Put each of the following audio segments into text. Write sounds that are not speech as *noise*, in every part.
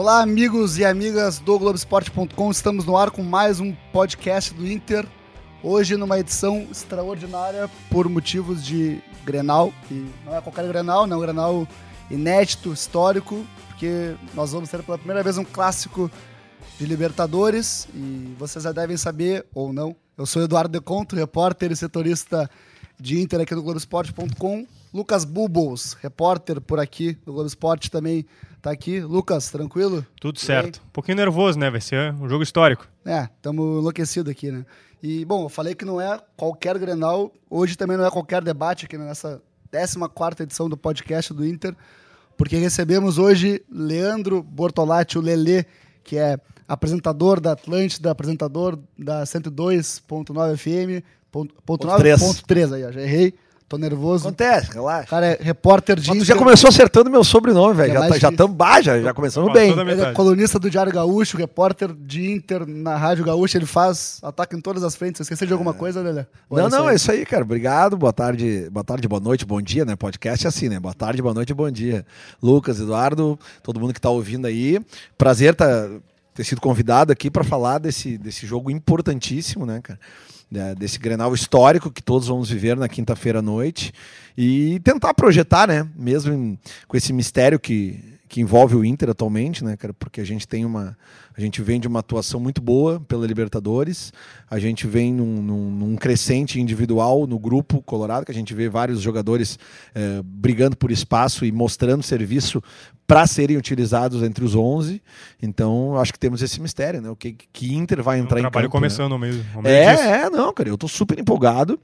Olá, amigos e amigas do Globoesporte.com. Estamos no ar com mais um podcast do Inter. Hoje numa edição extraordinária por motivos de Grenal. E não é qualquer Grenal, não é um Grenal inédito, histórico, porque nós vamos ter pela primeira vez um clássico de Libertadores e vocês já devem saber, ou não, eu sou Eduardo Deconto, repórter e setorista de Inter aqui no Globoesporte.com. Lucas Bubbles, repórter por aqui do Globo Esporte também tá aqui. Lucas, tranquilo? Tudo certo. Um pouquinho nervoso, né? Vai ser um jogo histórico. É, estamos enlouquecidos aqui, né? E, bom, eu falei que não é qualquer Grenal, hoje também não é qualquer debate aqui nessa 14 edição do podcast do Inter, porque recebemos hoje Leandro Bortolatti, o Lelê, que é apresentador da Atlântida, apresentador da 102.9 FM, ponto, ponto, ponto 9, ponto 3 aí, ó, já errei. Tô nervoso. Acontece, relaxa. Cara, é repórter de. Mas tu já começou acertando meu sobrenome, velho. Já, tá, já, tam, bah, já, já começamos bem. Ele é colunista do Diário Gaúcho, repórter de Inter na Rádio Gaúcha. Ele faz ataque em todas as frentes. Você esqueceu de alguma é. coisa, Lelé? Não, é não, é isso aí, cara. Obrigado. Boa tarde, boa tarde, boa noite, bom dia, né? Podcast é assim, né? Boa tarde, boa noite, bom dia. Lucas, Eduardo, todo mundo que tá ouvindo aí. Prazer tá, ter sido convidado aqui para falar desse, desse jogo importantíssimo, né, cara? Desse Grenal histórico que todos vamos viver na quinta-feira à noite e tentar projetar, né, mesmo com esse mistério que, que envolve o Inter atualmente, né, cara, porque a gente tem uma a gente vem de uma atuação muito boa pela Libertadores, a gente vem num, num, num crescente individual no grupo Colorado, que a gente vê vários jogadores eh, brigando por espaço e mostrando serviço para serem utilizados entre os 11. Então, acho que temos esse mistério, né? O que, que Inter vai entrar é um em campo. trabalho começando né? mesmo. É, é, não, cara, eu tô super empolgado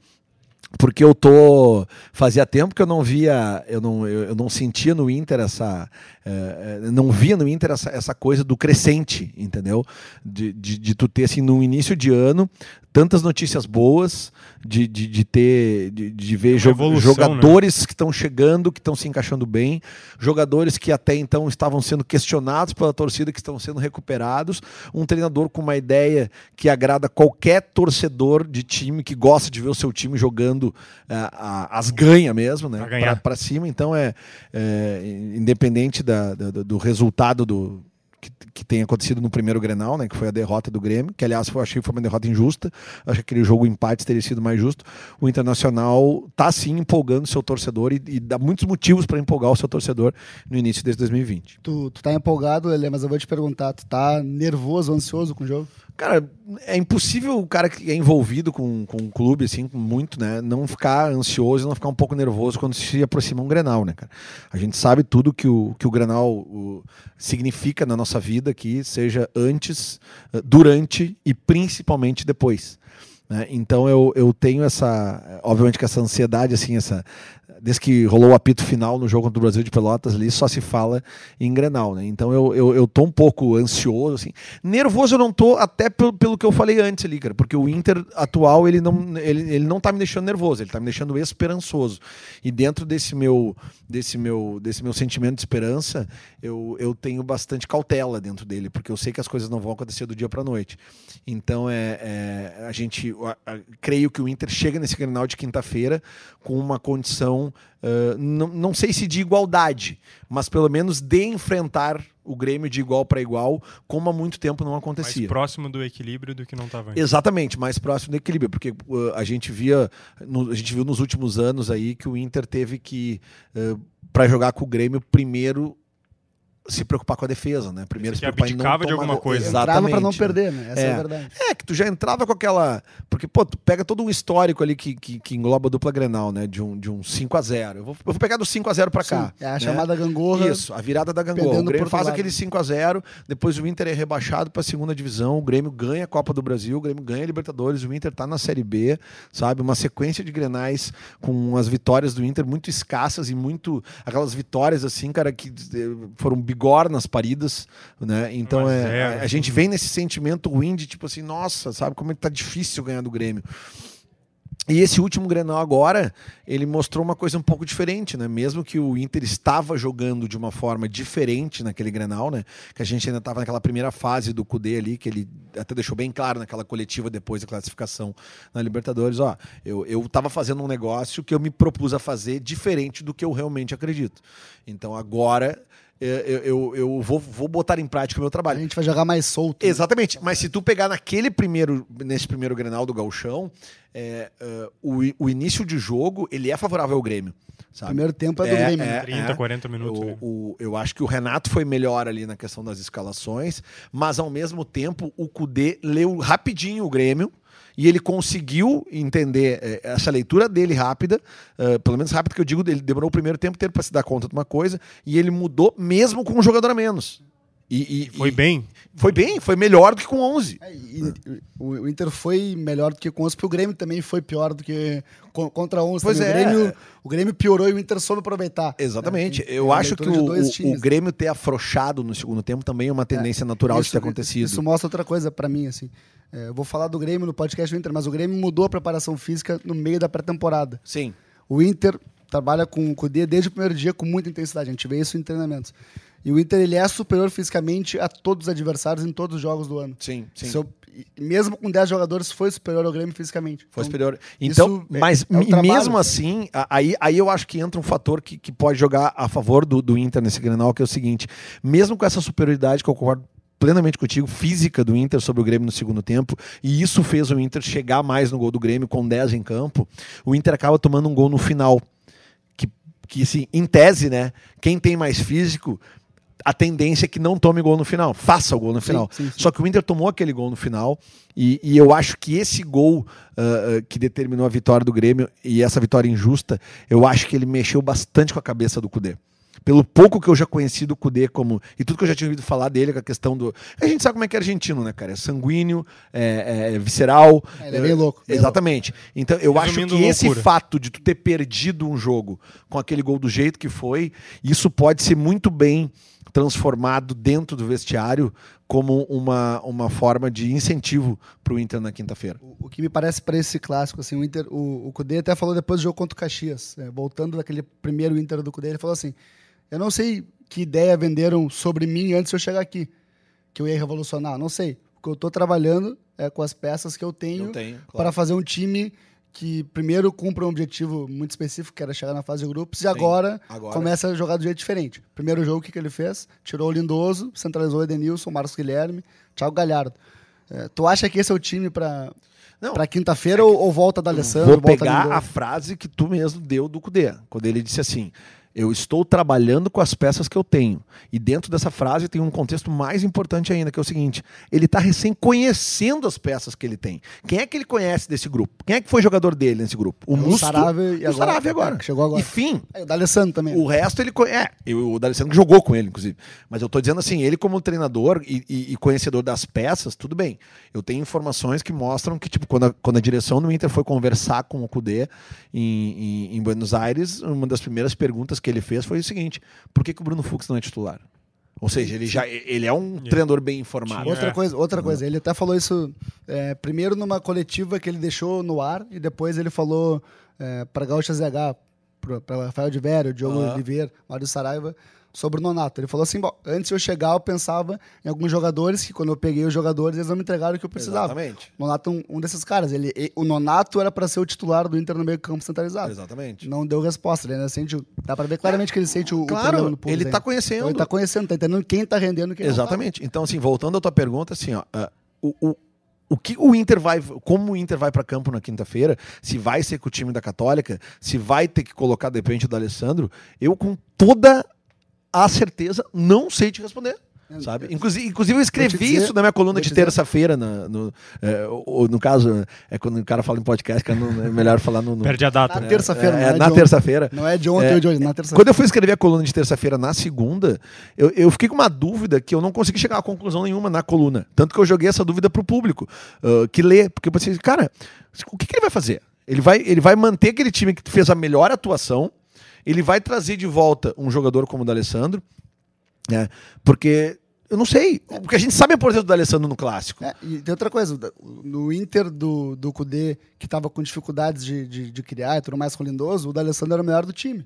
porque eu tô fazia tempo que eu não via eu não, eu, não sentia no Inter essa é, não via no Inter essa, essa coisa do crescente entendeu de, de, de tu ter assim no início de ano tantas notícias boas de, de, de ter de, de ver jo evolução, jogadores né? que estão chegando que estão se encaixando bem jogadores que até então estavam sendo questionados pela torcida que estão sendo recuperados um treinador com uma ideia que agrada qualquer torcedor de time que gosta de ver o seu time jogando uh, as ganha mesmo, né? Para cima. Então é, é independente da, da, do resultado do que, que tenha acontecido no primeiro Grenal, né, que foi a derrota do Grêmio, que aliás foi, achei que foi uma derrota injusta, acho que aquele jogo empate teria sido mais justo. O Internacional está sim empolgando seu torcedor e, e dá muitos motivos para empolgar o seu torcedor no início desse 2020. Tu, tu tá empolgado, Ele, mas eu vou te perguntar, tu tá nervoso, ansioso com o jogo? Cara, é impossível o cara que é envolvido com, com um clube, assim, muito, né, não ficar ansioso não ficar um pouco nervoso quando se aproxima um Grenal, né, cara? A gente sabe tudo que o, que o Grenal o, significa na nossa vida aqui, seja antes, eh, durante e principalmente depois. Né? Então eu, eu tenho essa, obviamente que essa ansiedade, assim, essa, desde que rolou o apito final no jogo contra o Brasil de Pelotas ali, só se fala em Grenal, né? Então eu, eu, eu tô um pouco ansioso, assim. Nervoso eu não tô, até pelo, pelo que eu falei antes ali, cara, porque o Inter atual, ele não, ele, ele não tá me deixando nervoso, ele tá me deixando esperançoso. E dentro desse meu, desse meu, desse meu sentimento de esperança, eu, eu tenho bastante cautela dentro dele, porque eu sei que as coisas não vão acontecer do dia para noite. Então é, é a gente, a, a, creio que o Inter chega nesse Grenal de quinta-feira com uma condição uh, não, não sei se de igualdade, mas pelo menos de enfrentar o Grêmio de igual para igual, como há muito tempo não acontecia. Mais próximo do equilíbrio do que não estava antes. Exatamente, mais próximo do equilíbrio, porque uh, a gente via, no, a gente viu nos últimos anos aí que o Inter teve que, uh, para jogar com o Grêmio, primeiro se preocupar com a defesa, né? Primeiro se preocupar em não abdicava de tomar alguma coisa. Entrava Exatamente. pra não perder, né? Essa é, É. a verdade. É, que tu já entrava com aquela. Porque, pô, tu pega todo um histórico ali que, que, que engloba a dupla Grenal, né? De um, de um 5x0. Eu vou, eu vou pegar do 5x0 pra cá. Sim, é a né? chamada gangorra. Isso, a virada da Gangorra. O Grêmio faz outro lado. aquele 5x0, depois o Inter é rebaixado pra segunda divisão, o Grêmio ganha a Copa do Brasil, o Grêmio ganha a Libertadores, o Inter tá na Série B, sabe? Uma sequência de grenais com as vitórias do Inter muito escassas e muito. aquelas vitórias assim, cara, que eh, foram bigornas paridas, né? Então a é, zero. a, a gente vem nesse sentimento ruim de tipo assim, nossa, sabe como é que tá difícil ganhar do Grêmio. E esse último Grenal agora, ele mostrou uma coisa um pouco diferente, né? Mesmo que o Inter estava jogando de uma forma diferente naquele Grenal, né? Que a gente ainda estava naquela primeira fase do Cudê ali, que ele até deixou bem claro naquela coletiva depois da classificação na Libertadores, ó, eu, eu tava fazendo um negócio que eu me propus a fazer diferente do que eu realmente acredito. Então agora eu, eu, eu vou, vou botar em prática o meu A trabalho. gente vai jogar mais solto. né? Exatamente, mas se tu pegar naquele primeiro, nesse primeiro Grenal do Gauchão, é, é, o, o início de jogo, ele é favorável ao Grêmio, sabe? Primeiro tempo é do É, Grêmio. é. né? 30, 40 minutos. O- né? o- eu acho que o Renato foi melhor ali na questão das escalações, mas ao mesmo tempo o Cudê leu rapidinho o Grêmio e ele conseguiu entender eh, essa leitura dele rápida, eh, pelo menos rápida que eu digo, ele demorou o primeiro tempo inteiro para se dar conta de uma coisa e ele mudou mesmo com um jogador a menos. E, e- Foi e- bem. Foi bem, foi melhor do que com 11. É, o, o Inter foi melhor do que com 11, porque o Grêmio também foi pior do que co- contra 11. Pois também. é. O, Grêmio, o Grêmio piorou e o Inter soube aproveitar. Exatamente. É, tem- eu tem a acho que o, o- times. o Grêmio ter afrouxado no segundo tempo também é uma tendência natural de ter acontecido. Isso mostra outra coisa pra mim, assim. É, eu vou falar do Grêmio no podcast do Inter, mas o Grêmio mudou a preparação física no meio da pré-temporada. Sim. O Inter trabalha com o Cudê desde o primeiro dia com muita intensidade. A gente vê isso em treinamentos. E o Inter ele é superior fisicamente a todos os adversários em todos os jogos do ano. Sim, sim. Se eu- e mesmo com 10 jogadores, foi superior ao Grêmio fisicamente. Foi Então, superior. Então, é- mas é trabalho. mesmo assim, aí, aí eu acho que entra um fator que, que pode jogar a favor do, do Inter nesse Grenal, que é o seguinte: mesmo com essa superioridade que eu concordo plenamente contigo, física do Inter sobre o Grêmio no segundo tempo, e isso fez o Inter chegar mais no gol do Grêmio com 10 em campo, o Inter acaba tomando um gol no final. Que, que assim, em tese, né? Quem tem mais físico, a tendência é que não tome gol no final, faça o gol no Sim, final. sim, sim. Só que o Inter tomou aquele gol no final e, e eu acho que esse gol ah, que determinou a vitória do Grêmio e essa vitória injusta, eu acho que ele mexeu bastante com a cabeça do Cudê. Pelo pouco que eu já conheci do Cudê como. E tudo que eu já tinha ouvido falar dele, com a questão do. A gente sabe como é que é argentino, né, cara? É sanguíneo, é, é visceral. É, ele é bem louco, bem Exatamente. Então, eu acho Resumindo, que esse loucura. fato de tu ter perdido um jogo com aquele gol do jeito que foi, isso pode ser muito bem transformado dentro do vestiário como uma, uma forma de incentivo para o Inter na quinta-feira. O, o que me parece para esse clássico, assim, o Inter, o, o Cudê até falou depois do jogo contra o Caxias, é, voltando daquele primeiro Inter do Cudê, ele falou assim: Eu não sei que ideia venderam sobre mim antes de eu chegar aqui, que eu ia revolucionar, não sei. O que eu estou trabalhando é com as peças que eu tenho, tenho, para fazer um time que primeiro cumpra um objetivo muito específico, que era chegar na fase de grupos, e agora, Agora- começa a jogar de jeito diferente. Primeiro jogo, o que, que ele fez? Tirou o Lindoso, centralizou o Edenilson, Marcos Guilherme, Thiago Galhardo. É, tu acha que esse é o time para para quinta-feira ou, ou volta da Alessandro? Vou volta pegar a frase que tu mesmo deu do Cudê, quando ele disse assim: Eu estou trabalhando com as peças que eu tenho. E dentro dessa frase tem um contexto mais importante ainda, que é o seguinte: ele está recém conhecendo as peças que ele tem. Quem é que ele conhece desse grupo? Quem é que foi jogador dele nesse grupo? O É o Musto Saravia e o agora- Saravia agora. é, chegou agora. E fim. É, o D'Alessandro também. O resto ele conhece. É, o D'Alessandro jogou com ele, inclusive. Mas eu tô dizendo assim, ele como treinador e, e- e conhecedor das peças, tudo bem. Eu tenho informações que mostram que, tipo, quando a, quando a direção do Inter foi conversar com o Cudê em, em- em Buenos Aires, uma das primeiras perguntas que ele fez foi o seguinte: por que, que o Bruno Fux não é titular? Ou seja, ele já ele é um treinador bem informado. Outra É. coisa, outra coisa, ele até falou isso é, primeiro numa coletiva que ele deixou no ar e depois ele falou é, para Gaúcha ZH, para Rafael de Vério, Diogo Aham. Oliveira, Mário Saraiva, sobre o Nonato. Ele falou assim: bom, antes de eu chegar, eu pensava em alguns jogadores que, quando eu peguei os jogadores, eles não me entregaram o que eu precisava. Exatamente. O Nonato é um, um desses caras. Ele, e- o Nonato era para ser o titular do Inter no meio campo centralizado. Exatamente. Não deu resposta. Ele ainda sente. o- Dá pra ver claramente que ele sente o, o problema Claro, no pulso ele ainda. tá conhecendo. Então, ele tá conhecendo, tá entendendo quem tá rendendo quem Exatamente. Então, assim, voltando à tua pergunta, assim, ó, ah, o, o, o que o Inter vai, como o Inter vai para campo na quinta-feira, se vai ser com o time da Católica, se vai ter que colocar de repente o do Alessandro, eu com toda a certeza, não sei te responder. Sabe? Inclusive, inclusive eu escrevi dizer- isso na minha coluna de terça-feira. No, é, ou- no caso, é quando o cara fala em podcast, que é no- é melhor falar no. no- Perde a data. Na terça-feira, é, não é de na ontem. terça-feira. Não é de ontem É, ou de hoje, na terça-feira. Quando eu fui escrever a coluna de terça-feira na segunda, eu, eu fiquei com uma dúvida que eu não consegui chegar a conclusão nenhuma na coluna. Tanto que eu joguei essa dúvida pro público ah, que lê. Porque eu pensei, cara, o que, que ele vai fazer? Ele vai, ele vai manter aquele time que fez a melhor atuação, ele vai trazer de volta um jogador como o D'Alessandro, né? Porque eu não sei. Porque a gente sabe a importância do D'Alessandro no clássico. É, e tem outra coisa, no Inter do, do Cudê, que tava com dificuldades de, de, de criar e tudo mais com o Lindoso, o D'Alessandro era o melhor do time.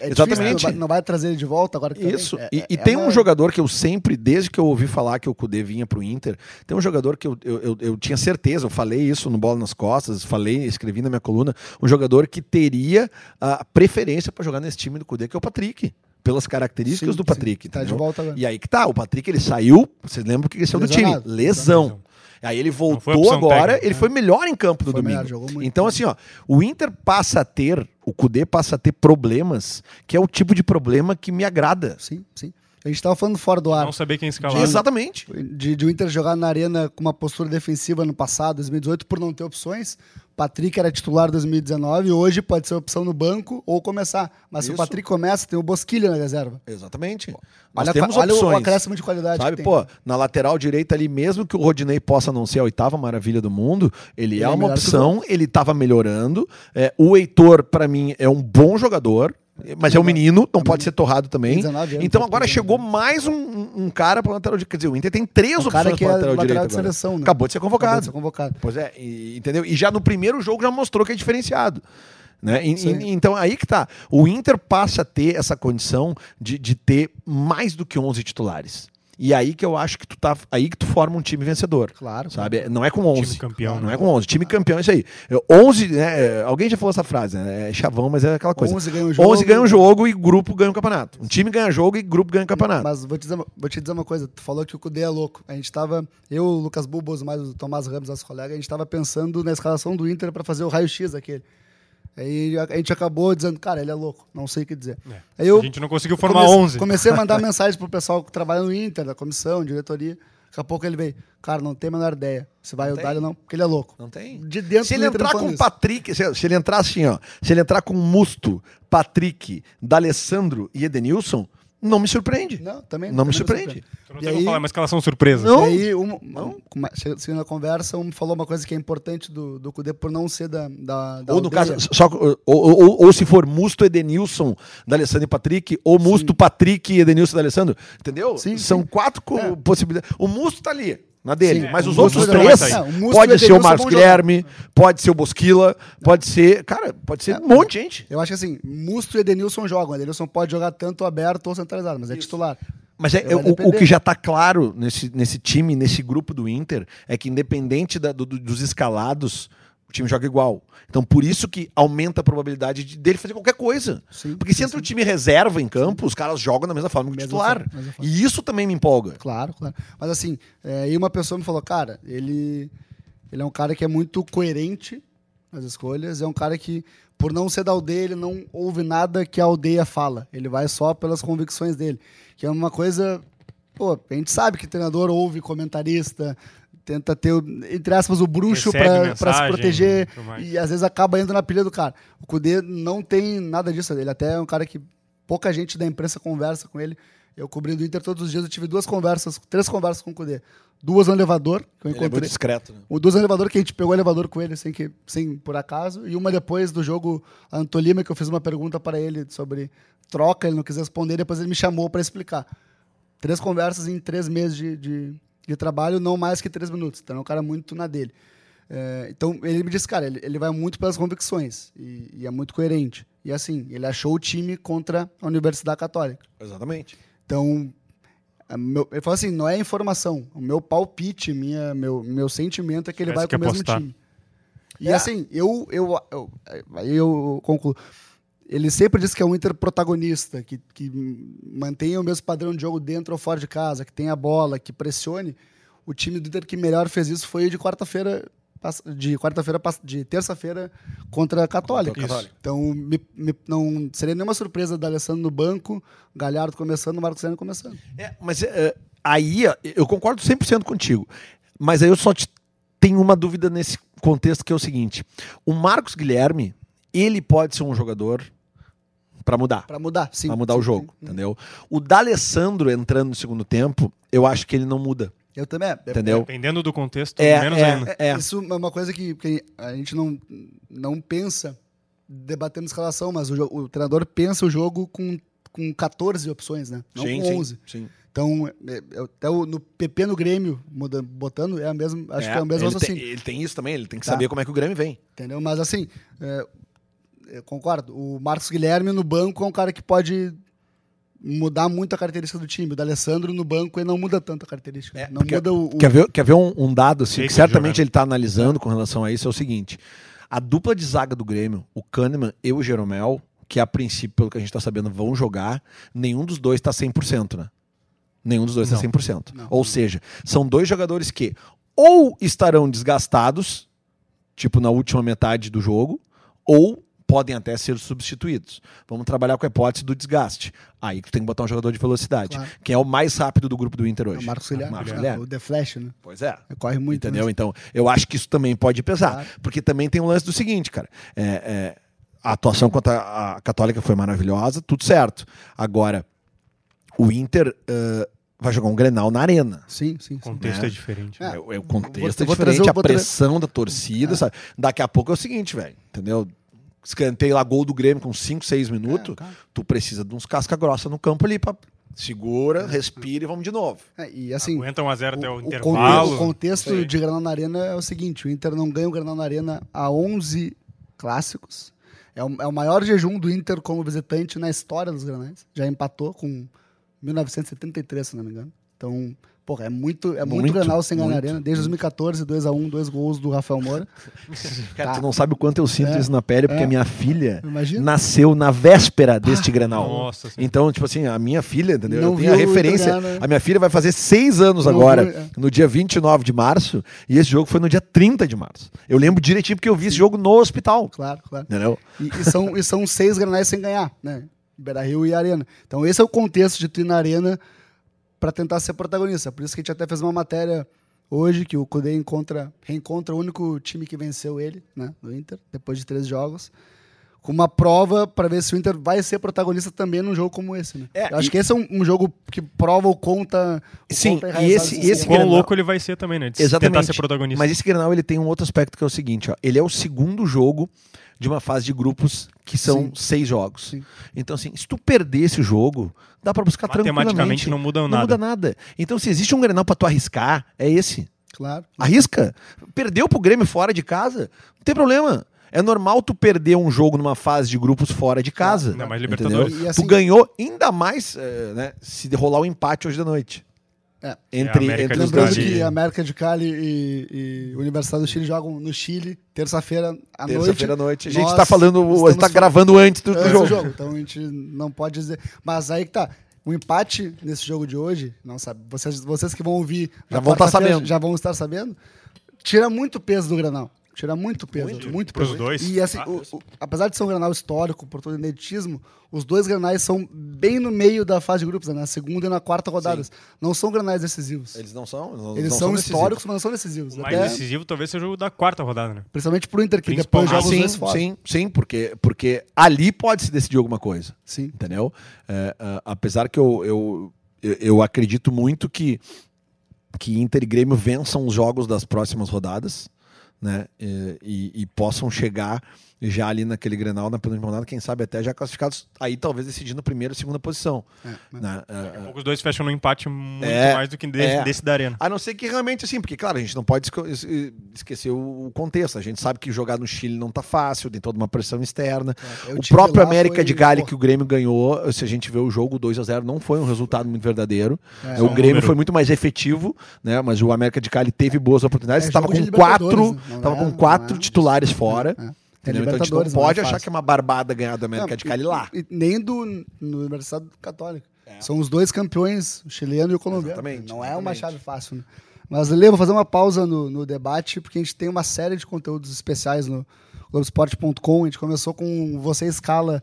É Exatamente. difícil, não vai- trazer ele de volta agora que também- Isso. é- e é- e é tem uma- um jogador que eu sempre, desde que eu ouvi falar que o Kudê vinha pro Inter, tem um jogador que eu, eu, eu, eu tinha certeza, eu falei isso no Bola nas Costas, falei, escrevi na minha coluna, um jogador que teria a preferência para jogar nesse time do Kudê, que é o Patrick. Pelas características Sim, do sim, Patrick. tá de volta agora. E aí que tá, o Patrick ele saiu, vocês lembram que ele saiu do time? Lesionado. Lesão. Aí ele voltou agora, técnica, ele né? foi melhor em campo no Foi domingo. melhor, jogou muito. Então, assim, ó, o Inter passa a ter, o Kudê passa a ter problemas, que é o tipo de problema que me agrada. Sim, sim. A gente tava falando fora do ar. Não saber quem escalar. Exatamente. De, de o Inter jogar na arena com uma postura defensiva no passado, 2018, por não ter opções. Patrick era titular em 2019, hoje pode ser opção no banco ou começar. Mas se o Isso. Patrick começa, tem o Bosquilha na reserva. Exatamente. Nós Olha, temos olha opções. o acréscimo de qualidade Sabe, pô, na lateral direita ali, mesmo que o Rodinei possa não ser a oitava maravilha do mundo, ele, Ele é é uma opção, ele tava melhorando. É, o Heitor, pra mim, é um bom jogador, mas é um menino, não pode ser torrado também. 19 anos, Então agora chegou mais um, um cara pra lateral direita. Quer dizer, o Inter tem três Um opções pra é lateral, lateral agora. seleção, né? Acabou de ser convocado. Acabou de ser convocado. Pois é, e- entendeu? E já no primeiro jogo já mostrou que é diferenciado. Né? E- e- então aí que tá. O Inter passa a ter essa condição de, de ter mais do que 11 titulares. E aí que eu acho que tu tá. Aí que tu forma um time vencedor. Claro. Sabe? Não é com 11. Time campeão, Não né? é com 11. Time campeão é isso aí. Eu- 11, né? Alguém já falou essa frase, né? É chavão, mas é aquela coisa. 11 ganha o jogo. 11 ganha o jogo e grupo ganha o campeonato. Um time ganha jogo e grupo ganha o campeonato. Mas vou te, dizer, uma- vou te dizer uma coisa, tu falou que o Cudê é louco. A gente tava, eu, o Lucas Bubos, mais o Tomás Ramos, nosso colega, a gente tava pensando na escalação do Inter para fazer o raio-x aquele. Aí a, gente acabou dizendo, cara, ele é louco, não sei o que dizer. É. Aí eu A gente não conseguiu formar comece- 11. Comecei a mandar *laughs* mensagem pro pessoal que trabalha no Inter, da comissão, diretoria. Daqui a pouco ele veio, cara, não tem a menor ideia se vai? Dário ou não, porque ele é louco. Não tem? De dentro Se ele entrar com o. Patrick, se, se ele entrar assim, ó, se ele entrar com Musto, Patrick, D'Alessandro e Edenilson, não me surpreende. Não, também Não me surpreende. Tu não E aí- falar, é uma escalação surpresa. Não. E aí, um, com- seguindo a conversa, um falou uma coisa que é importante do, do Cudê por não ser da, da, da Ou no aldeia. caso, só, ou, ou, ou- ou se for Musto, Edenilson, D'Alessandro e Patrick, ou Musto, Patrick, Edenilson e D'Alessandro, entendeu? Sim, São sim. quatro É. possibilidades. O Musto tá ali, na dele, Sim, mas o os outros não três. É, o Musto pode o ser o Marcos. Guilherme, pode ser o Bosquila, pode ser, cara, pode ser um monte de gente. Eu acho que assim, Musto e Edenilson jogam. Edenilson pode jogar tanto aberto ou centralizado, mas é titular. Mas é, é, o, o que já está claro nesse, nesse time, nesse grupo do Inter, é que independente da- do- do- dos escalados, time joga igual. Então, por isso que aumenta a probabilidade de- dele fazer qualquer coisa. Sim, Porque se sim, entra o sim. time reserva em campo, os caras jogam da mesma forma que o titular. forma, forma. E isso também me empolga. Claro, claro. Mas assim, é, aí uma pessoa me falou, cara, ele, ele é um cara que é muito coerente nas escolhas, é um cara que, por não ser da aldeia, ele não ouve nada que a aldeia fala. Ele vai só pelas convicções dele. Que é uma coisa. Pô, a gente sabe que treinador ouve comentarista, tenta ter, entre aspas, o bruxo pra se proteger mais. e às vezes acaba indo na pilha do cara. O Kudê não tem nada disso. Ele até é um cara que pouca gente da imprensa conversa com ele. Eu cobrindo o Inter todos os dias, eu tive duas conversas, três conversas com o Kudê. Duas no elevador, que eu Ele é muito encontrei. discreto. Né? O duas no elevador que a gente pegou o elevador com ele sem, que, sem por acaso. E uma depois do jogo Antolima, que eu fiz uma pergunta para ele sobre troca, ele não quis responder, depois ele me chamou para explicar. Três conversas em três meses de, de, de trabalho, não mais que três minutos. Então é um cara muito na dele. É, então ele me disse, cara, ele, ele vai muito pelas convicções e, e é muito coerente. E assim, ele achou o time contra a Universidade Católica. Exatamente. Então, meu- ele falou assim, não é informação. O meu palpite, minha, meu, meu sentimento é que ele Parece vai com o mesmo apostar. time. E É. assim, eu, eu, eu, aí eu concluo. Ele sempre disse que é um Inter protagonista, que, que mantenha o mesmo padrão de jogo dentro ou fora de casa, que tenha bola, que pressione. O time do Inter que melhor fez isso foi de quarta-feira de quarta-feira, de terça-feira contra a Católica. A. Então, me- me- não seria nenhuma surpresa da Alessandro no banco, Galhardo começando, Marcos Senna começando. É, mas é, aí eu concordo 100% contigo. Mas aí eu só te- tenho uma dúvida nesse contexto que é o seguinte: o Marcos Guilherme, ele pode ser um jogador para mudar. Pra mudar, sim. Pra mudar sim, o jogo, sim. entendeu? O D'Alessandro entrando no segundo tempo, eu acho que ele não muda, Eu também. é- entendeu? Dependendo do contexto, É, menos é, ainda. é. Isso é uma coisa que, que a gente não, não pensa debatendo escalação, mas o, o treinador pensa o jogo com, com 14 opções, né? Não sim, com sim, 11. sim. Então, é- é- até o, no PP no Grêmio, botando, é a mesma, acho que é o mesmo ele, tem, raciocínio, ele tem isso também, ele tem que Tá. saber como é que o Grêmio vem. entendeu? Mas assim, é, eu concordo, o Marcos Guilherme no banco é um cara que pode mudar muito a característica do time. O D'Alessandro no banco ele não muda tanto a característica. É, não muda o... o- Quer ver, quer ver um, um dado assim, que certamente ele está analisando com relação a isso? É o seguinte: a dupla de zaga do Grêmio, o Kahneman e o Jeromel, que a princípio, pelo que a gente está sabendo, vão jogar, nenhum dos dois está 100%, né? Nenhum dos dois está Não. 100%. Não. Ou seja, são dois jogadores que ou estarão desgastados, tipo na última metade do jogo, ou podem até ser substituídos. Vamos trabalhar com a hipótese do desgaste. Aí tu tem que botar um jogador de velocidade. Claro. Quem é o mais rápido do grupo do Inter é hoje? o Marcos Guilherme, Marcos né? Guilherme. o The Flash, né? Pois é. Corre muito. Entendeu? né? Então, eu acho que isso também pode pesar. Claro. Porque também tem o lance do seguinte, cara. É, é, a atuação contra a Católica foi maravilhosa, tudo certo. Agora, o Inter eh, vai jogar um Grenal na arena. Sim, sim. O sim. contexto né? é diferente. É. É, o- é o contexto vou é trazer diferente, o- a pressão da torcida, sabe? Daqui a pouco é o seguinte, velho, entendeu? Escanteio lá, gol do Grêmio com 5, 6 minutos, É, tu precisa de uns casca grossa no campo ali pra... Segura, respira e vamos de novo. É, e assim, Aguenta 1x0 até o, o, o intervalo. o contexto de Granal na Arena é o seguinte: o Inter não ganha o Granal na Arena há 11 clássicos. É o, é o maior jejum do Inter como visitante na história dos Granais. Já empatou com 1973, se não me engano. Então, porra, é muito, é muito, Muito, Granal sem ganhar na muito, Arena. Desde 2014, 2x1, dois gols do Rafael Moura. *laughs* Cara, Tá. tu não sabe o quanto eu sinto É. isso na pele, porque É. a minha filha Imagina. nasceu na véspera deste Grenal. Nossa Senhora. Então, tipo assim, a minha filha, entendeu? Não eu tenho a referência. Inter, né? A minha filha vai fazer seis anos Não agora, viu, é. no dia 29 de março, e esse jogo foi no dia 30 de março. Eu lembro direitinho porque eu vi esse jogo no hospital. Claro, claro. Entendeu? E, e são, e são seis granais sem ganhar, né? Beira Rio e Arena. Então esse é o contexto de tu ir na Arena para tentar ser protagonista. Por isso que a gente até fez uma matéria hoje que o Cudê encontra, reencontra o único time que venceu ele, né? No Inter, depois de três jogos. Com uma prova para ver se o Inter vai ser protagonista também num jogo como esse, né? É, Eu acho e- que esse é um, um jogo que prova o conta. O Sim, conta e enraizado esse- desse esse. Quão Grenal- louco ele vai ser também, né? De Exatamente. tentar ser protagonista. Mas esse Grenal ele tem um outro aspecto que é o seguinte, ó. Ele é o segundo jogo de uma fase de grupos que são Sim. seis jogos. Sim. Então, assim, se tu perder esse jogo, dá pra buscar Matematicamente tranquilamente. não muda Não nada. muda nada. Então, se existe um Grenal pra tu arriscar, é esse. Claro. Arrisca. Perdeu pro Grêmio fora de casa, não tem problema. É normal tu perder um jogo numa fase de grupos fora de casa. Ainda mais? Libertadores. Assim- tu ganhou ainda mais, eh, né, se rolar o empate hoje da noite. É. Entre, É, entre de os Lembrando que a América de Cali e, e Universidade do Chile jogam no Chile, terça-feira à noite. Terça-feira à noite. A gente Nós tá falando, a gente estamos tá gravando antes do, antes do jogo. Então a gente não pode dizer. Mas aí que tá. O empate nesse jogo de hoje, não sabe. Vocês, vocês que vão ouvir Já vão tá quarta-feira, sabendo. Já vão estar sabendo. Tira muito peso do Granal. Tira muito peso. Muito. Muito, peso. dois. E assim, Ah, o- o- apesar de ser um Granal histórico, por todo o ineditismo, os dois Granais são bem no meio da fase de grupos, né? na segunda e na quarta rodadas. Não são Granais decisivos. Eles não são. não- Eles não são, decisivos. históricos, mas não são decisivos. O mais Até- decisivo talvez seja o jogo da quarta rodada, né? principalmente pro Inter, que depois Ah, joga os sim, sim, sim, porque, porque ali pode se decidir alguma coisa. Sim. Entendeu? É, é, apesar que eu, eu, eu, eu acredito muito que, que Inter e Grêmio vençam os jogos das próximas rodadas. Né? E, e- e possam chegar já ali naquele Grenal, na penúltima rodada, quem sabe até já classificados, aí talvez decidindo primeira e segunda posição. É, é. né? É, é. Poucos dois fecham no empate muito É, mais do que desse, é. desse da Arena. A não ser que realmente, assim, porque, claro, a gente não pode esquecer o contexto. A gente sabe que jogar no Chile não tá fácil, tem toda uma pressão externa. Eu o próprio América foi- de Cali pô, que o Grêmio ganhou, se a gente vê o jogo 2 a 0 não foi um resultado muito verdadeiro. É. o um Grêmio número. foi muito mais efetivo, né? Mas o América de Cali teve boas oportunidades. É Estava com quatro, né? Não tava é- com quatro é- titulares fora. É, é. É entendeu? Então a gente não Libertadores, pode é achar que é uma barbada ganhar do América Não, de Cali e- lá. e nem do no Universidade Católica. São os dois campeões, o chileno e o colombiano. Exatamente, Não é uma exatamente. chave fácil. Né? Mas, Lê, vou fazer uma pausa no, no debate, porque a gente tem uma série de conteúdos especiais no Globoesporte.com. A gente começou com Você Escala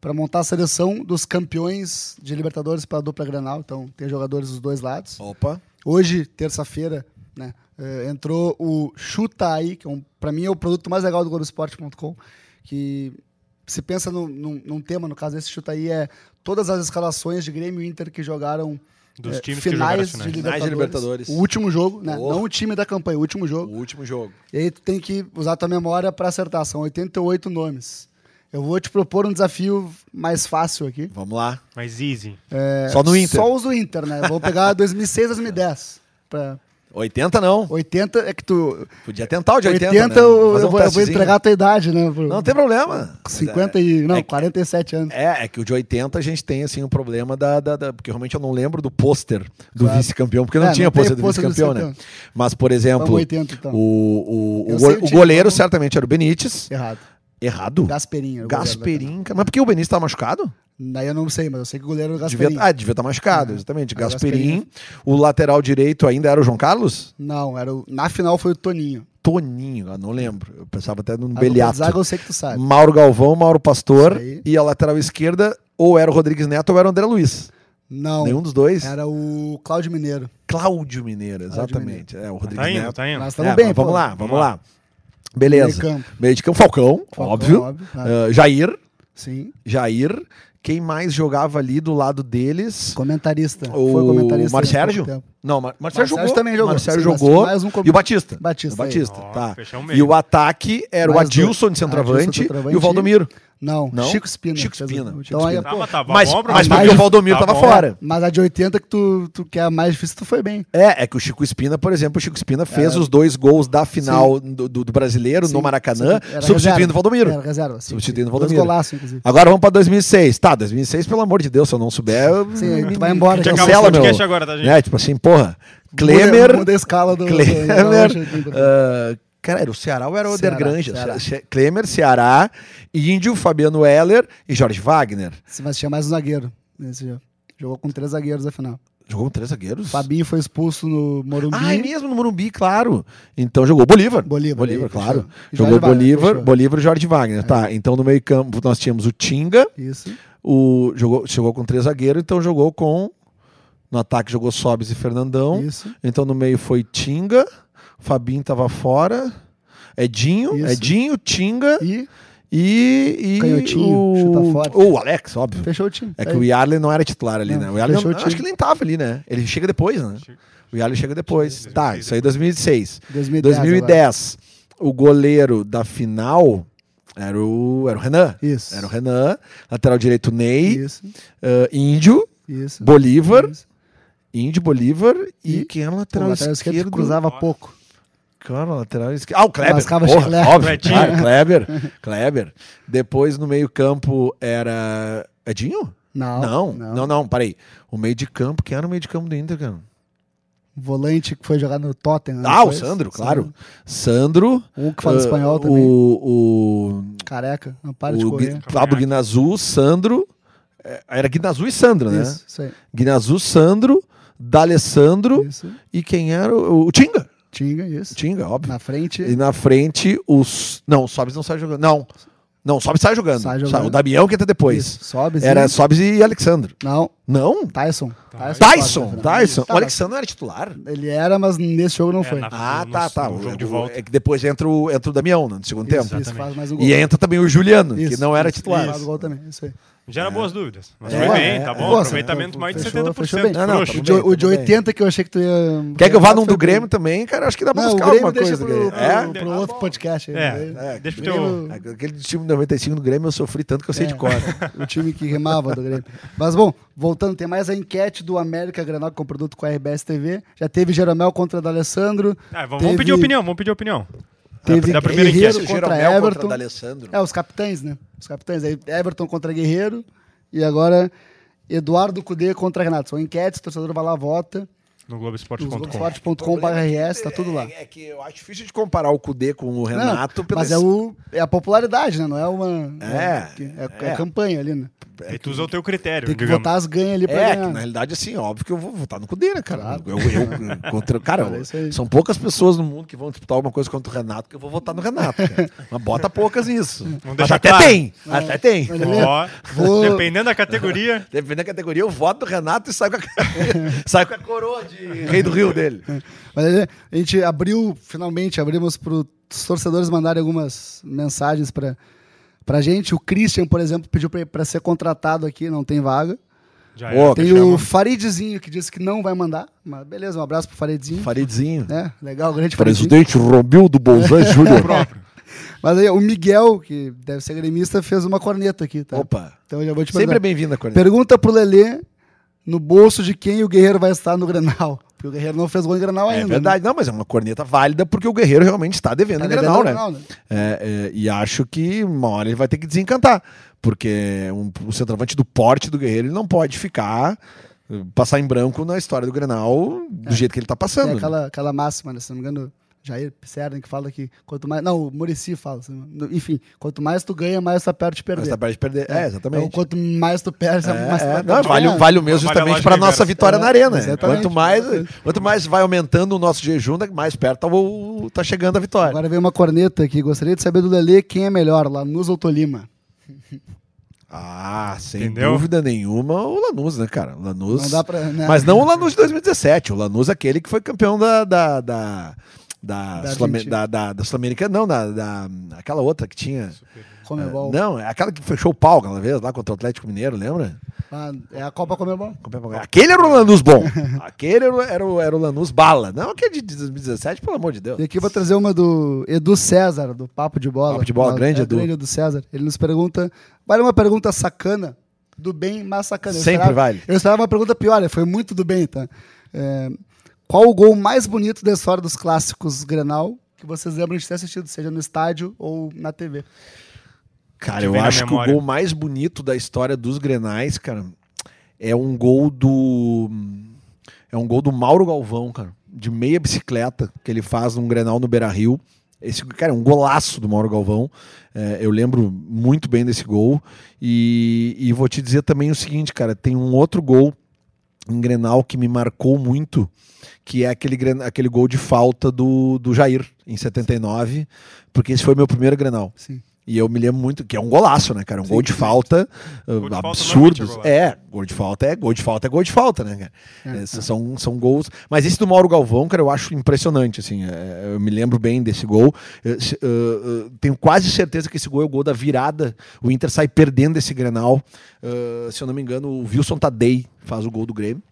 para montar a seleção dos campeões de Libertadores para a dupla Granal. Então, tem jogadores dos dois lados. Opa. Hoje, terça-feira, né, eh, entrou o Chuta Aí, que é um, para mim é o produto mais legal do Globoesporte.com, que se pensa num, num- num tema, no caso esse Chuta Aí, é todas as escalações de Grêmio e Inter que jogaram Dos eh, times que jogaram finais de finais. Libertadores. Finais de Libertadores. O último jogo, né? Oh. Não o time da campanha, o último O jogo. último jogo. E aí tu tem que usar tua memória para acertar. São 88 nomes. Eu vou te propor um desafio mais fácil aqui. Vamos lá. Mas easy. Só no Inter. Só os do Inter, né? Vou pegar *laughs* 2006 2010. Pra 80 não. 80 é que tu. Podia tentar o de 80. 80, né? eu, um vou, eu vou entregar a tua idade, né? Pro- Não tem problema. 50 e. Não, é que- 47 anos. É, é que o de 80 a gente tem assim o problema da, da- da- Porque realmente eu não lembro do pôster do Claro. vice-campeão, porque não É, tinha pôster do vice-campeão, né? Mas, por exemplo, Vamos 80, então. o, o, o, go- o goleiro vamos- certamente era o Benítez. Errado. Errado? Gasperinho. era o goleiro da Gasperim. cara. Mas por que o Benítez tá machucado? Daí eu não sei, mas eu sei que o goleiro era o Devia, Gasperinho. ah, devia estar machucado, É. exatamente. Era o Gasperim. O lateral direito ainda era o João Carlos? Não, era o... na final foi o Toninho. Toninho, ah, não lembro. Eu pensava até no A dupla Beliato. zaga eu sei que tu sabe. Mauro Galvão, Mauro Pastor. E a lateral esquerda, ou era o Rodrigues Neto ou era o André Luiz. Não. Nenhum dos dois. Era o Cláudio Mineiro. Cláudio Mineiro, Cláudio exatamente. É, o Rodrigues Tá indo, Neto. tá indo. Nós É, estamos bem, mas vamos pô. lá, vamos lá. Beleza. Meio campo. Meio de campo, Falcão, Falcão, óbvio. óbvio, tá. Ah, Jair, Sim. Jair. Quem mais jogava ali do lado deles? Comentarista. O Foi comentarista. Mar Sérgio? Não, Mar Marcelo Marcelo jogou. também jogou. Marcelo Sim, mas jogou. mais um com- E o Batista. Batista, O Batista, aí. Tá. o meio. E o ataque era o Mais Adilson dois. de centroavante, Adilson, centroavante e o Valdomiro. Não, Não? Chico Espina. Chico fez Espina, Então Chico aí, pô, mas tá bom, Mas, mas porque o Valdomiro tava bom. fora. Mas a de 80 que tu, tu que é a mais difícil, tu foi bem. É, é que o Chico Espina, por exemplo, o Chico Espina fez Era- os dois gols da final do, do- do brasileiro Sim, no Maracanã, era substituindo o Valdomiro. Era reserva, sim. Substituindo o Valdomiro. golaços, inclusive. Agora vamos pra 2006. Tá, 2006, pelo amor de Deus, se eu não souber, eu- Sim, aí me- tu vai embora, cancela, meu. podcast agora, tá, gente? É, tipo assim, porra, Muda- Klemer, Muda a escala do... Klemer, *laughs* ah, cara, era o Ceará ou era o Ceará, Odergranja? Ceará. Ce- Klemer, Ceará, Índio, Fabiano Heller e Jorge Wagner. Mas tinha mais um zagueiro nesse jogo. Jogou com três zagueiros na final. Jogou com três zagueiros? Fabinho foi expulso no Morumbi. Ah, é mesmo, no Morumbi, claro. Então jogou Bolívar. Bolívar, Bolívar, claro. Jogou Wagner, Bolívar, fechou. Bolívar e Jorge Wagner. Tá, então no meio campo nós tínhamos o Tinga, Isso. o, jogou, jogou com três zagueiros, então jogou com... No ataque jogou Sobis e Fernandão. Isso. Então no meio foi Tinga, Fabinho tava fora, Edinho, Isso. Edinho, Tinga E e, e Canhotinho, o, chuta forte. o Alex, óbvio. fechou o time. É que Aí. o Yarley não era titular ali, Não, né? O Yarley fechou não- o acho que ele nem tava ali, né? Ele chega depois, né? O Yarley chega depois. Chega Tá, 2006 isso aí 2006. 2010. 2010, o goleiro da final era o, era o Renan. Isso. Era o Renan. Lateral direito, Ney. Isso. ah, Índio, Isso. Bolívar. Isso. Índio, Bolívar. E, E quem era o Pô, o lateral, lateral esquerdo esquerdo? cruzava pouco. Cara, lateral esquerdo. Ah, o Kleber. Porra, chiclete. óbvio. Claro, Kleber. Kleber. Depois no meio-campo era. Edinho? Não. Não, não, não, parei. O meio de campo, quem era o meio de campo do Inter, cara? Volante que foi jogar no Tottenham. Ah, o. Sandro, claro. Sandro. Um que fala ah, espanhol também. O. Careca. Não O, para de o correr. Gui- Pablo Guinazu, Sandro. é, Era Guinazu e Sandro, né? Isso, isso aí. Guinazu, Sandro, D'Alessandro Isso. e quem era? O, o Tinga. Tinga, isso. Tinga, óbvio. Na frente. E na frente, os. Não, o Sobis não sai jogando. Não. Não, o Sobis sai jogando. Sai jogando. O Damião que entra depois. Isso. Sobe. Era sim. Sobis e Alexandro. Não, Não? Tyson. Tyson, né? Tyson. Tá, O Alexandre não era titular? Ele era, mas nesse jogo não É, foi. na- Ah, no- tá, tá. O jogo de volta. É que depois entra o, entra o Damião né, no segundo tempo. Isso, faz mais um gol. E entra também o Juliano, que não era isso, titular. Faz o gol também, isso aí. Gera boas dúvidas. Mas É, foi bem, é, tá é. bom. Nossa, Aproveitamento mais de fechou- 70%. fechou bem. Não, não, tá O de, o de tudo bem. 80 que eu achei que tu ia. Quer que eu vá num do bem. Grêmio também, cara? Acho que dá pra Não, buscar alguma coisa. pro. É? pro, pro outro podcast. aí, É. É, deixa Grêmio- teu... Aquele time 95 do Grêmio eu sofri tanto que eu sei É. de cor. *laughs* o time que rimava do Grêmio. Mas bom, voltando, tem mais a enquete do América Granal com produto com a RBS TV. Já teve Jeromel contra D'Alessandro. Ah, vamos, Teve- vamos pedir opinião, vamos pedir opinião. Teve da primeira Guerreiro enquete. contra Jeromel Everton. D'Alessandro. É, os capitães, né? Os capitães. Aí Everton contra Guerreiro. E agora Eduardo Cudê contra Renato. São enquetes, o torcedor vai lá, vota. No Globoesporte.com. Globoesporte.com.br, tá tudo lá. É, é que eu acho difícil de comparar o Cudê com o Renato. Não, mas é, o, é a popularidade, né? Não é uma. É, É, é- é. é campanha ali, né? Aí tu usa o teu critério, Tem que digamos. votar as ganhas ali pra É, que ganhar. na realidade, assim, óbvio que eu vou votar no Cudê, né, cara? Claro. Eu, eu, contra, *laughs* cara, isso aí. são poucas pessoas no mundo que vão disputar alguma coisa contra o Renato que eu vou votar no Renato. Cara. Mas bota poucas nisso. Mas até claro. tem, até tem. Vou- Dependendo da categoria. *laughs* Dependendo da categoria, eu voto no Renato e saio com a, *laughs* saio com a coroa de rei do Rio dele. *laughs* Mas a gente abriu, finalmente, abrimos para os torcedores mandarem algumas mensagens para pra gente. O Christian, por exemplo, pediu para ser contratado aqui, não tem vaga. Já Ô, é, Tem chama. o Faridzinho que disse que não vai mandar. Mas beleza, um abraço pro Faridzinho. Faridzinho. É, legal, grande Faridzinho. Presidente Romildo Bolzan *laughs* Júnior. próprio. Mas aí o Miguel, que deve ser gremista, fez uma corneta aqui, tá? Opa. Então eu já vou te Sempre é bem-vindo a Corneta. Pergunta pro Lelê no bolso de quem o Guerreiro vai estar no Grenal. *laughs* Porque o Guerreiro não fez gol em Grenal É ainda. verdade, não, mas é uma corneta válida porque o Guerreiro realmente está devendo Tá em Grenal, né? Grenal, né? É, é, e acho que uma hora ele vai ter que desencantar. Porque um, o centroavante do porte do Guerreiro ele não pode ficar, eh, passar em branco na história do Grenal do jeito que ele tá passando. Tem né? aquela, aquela máxima, né? Se não me engano, Jair Pisserni que fala que quanto mais. Não, o Murici fala. no- Enfim, quanto mais tu ganha, mais tu tá perto de perder. Mas tá perto de perder. É, exatamente. Então, quanto mais tu perde, É, mais tu é. tá Não, perto de vale, ganhar. vale o mesmo justamente para nossa vitória É, na arena. exatamente, Quanto mais, quanto mais vai aumentando o nosso jejum, mais perto tá, o- tá chegando a vitória. Agora vem uma corneta aqui. Gostaria de saber do Lelê quem é melhor, Lanús ou Tolima? Ah, sem Entendeu? dúvida nenhuma, o Lanús, né, cara? O Lanús. Não dá pra. Né? Mas não o Lanús de 2017, o Lanús aquele que foi campeão da. da, da da, Da Argentina. da, da, da Sul-Americana, não, da, da, aquela outra que tinha. Comebol. Não, é aquela que fechou o pau aquela vez lá contra o Atlético Mineiro, lembra? Ah, é a Copa Comebol. Aquele era o Lanús bom. aquele era, o- era, o, era o Lanús bala. Não aquele de 2017, pelo amor de Deus. E aqui eu vou trazer uma do Edu César, do Papo de Bola. Papo de Bola, Ah, grande é, Edu. Grande Edu César. Ele nos pergunta. Vale uma pergunta sacana, do bem, mas sacana. Eu Sempre esperava- vale. Eu esperava uma pergunta pior, foi muito do bem, tá? É, qual o gol mais bonito da história dos clássicos Grenal que vocês lembram de ter assistido, seja no estádio ou na TV? Cara, eu acho que o gol mais bonito da história dos Grenais, cara, é um gol do. É um gol do Mauro Galvão, cara, de meia bicicleta, que ele faz num Grenal no Beira Rio. Esse, cara, é um golaço do Mauro Galvão. É, eu lembro muito bem desse gol. E, e vou te dizer também o seguinte, cara, tem um outro gol em Grenal que me marcou muito, que é aquele, aquele gol de falta do, do Jair, em 79, porque esse foi meu primeiro Grenal. Sim. E eu me lembro muito que é um golaço, né, cara? Um gol de falta Gol de falta absurdos. normalmente é É, gol de falta é gol de falta é gol de falta, né, cara? Esses São, são gols. Mas esse do Mauro Galvão, cara, eu acho impressionante, assim. é, eu me lembro bem desse gol. Eu, uh, uh, tenho quase certeza que esse gol é o gol da virada. O Inter sai perdendo esse Grenal. Uh, se eu não me engano, o Wilson Tadei faz o gol do Grêmio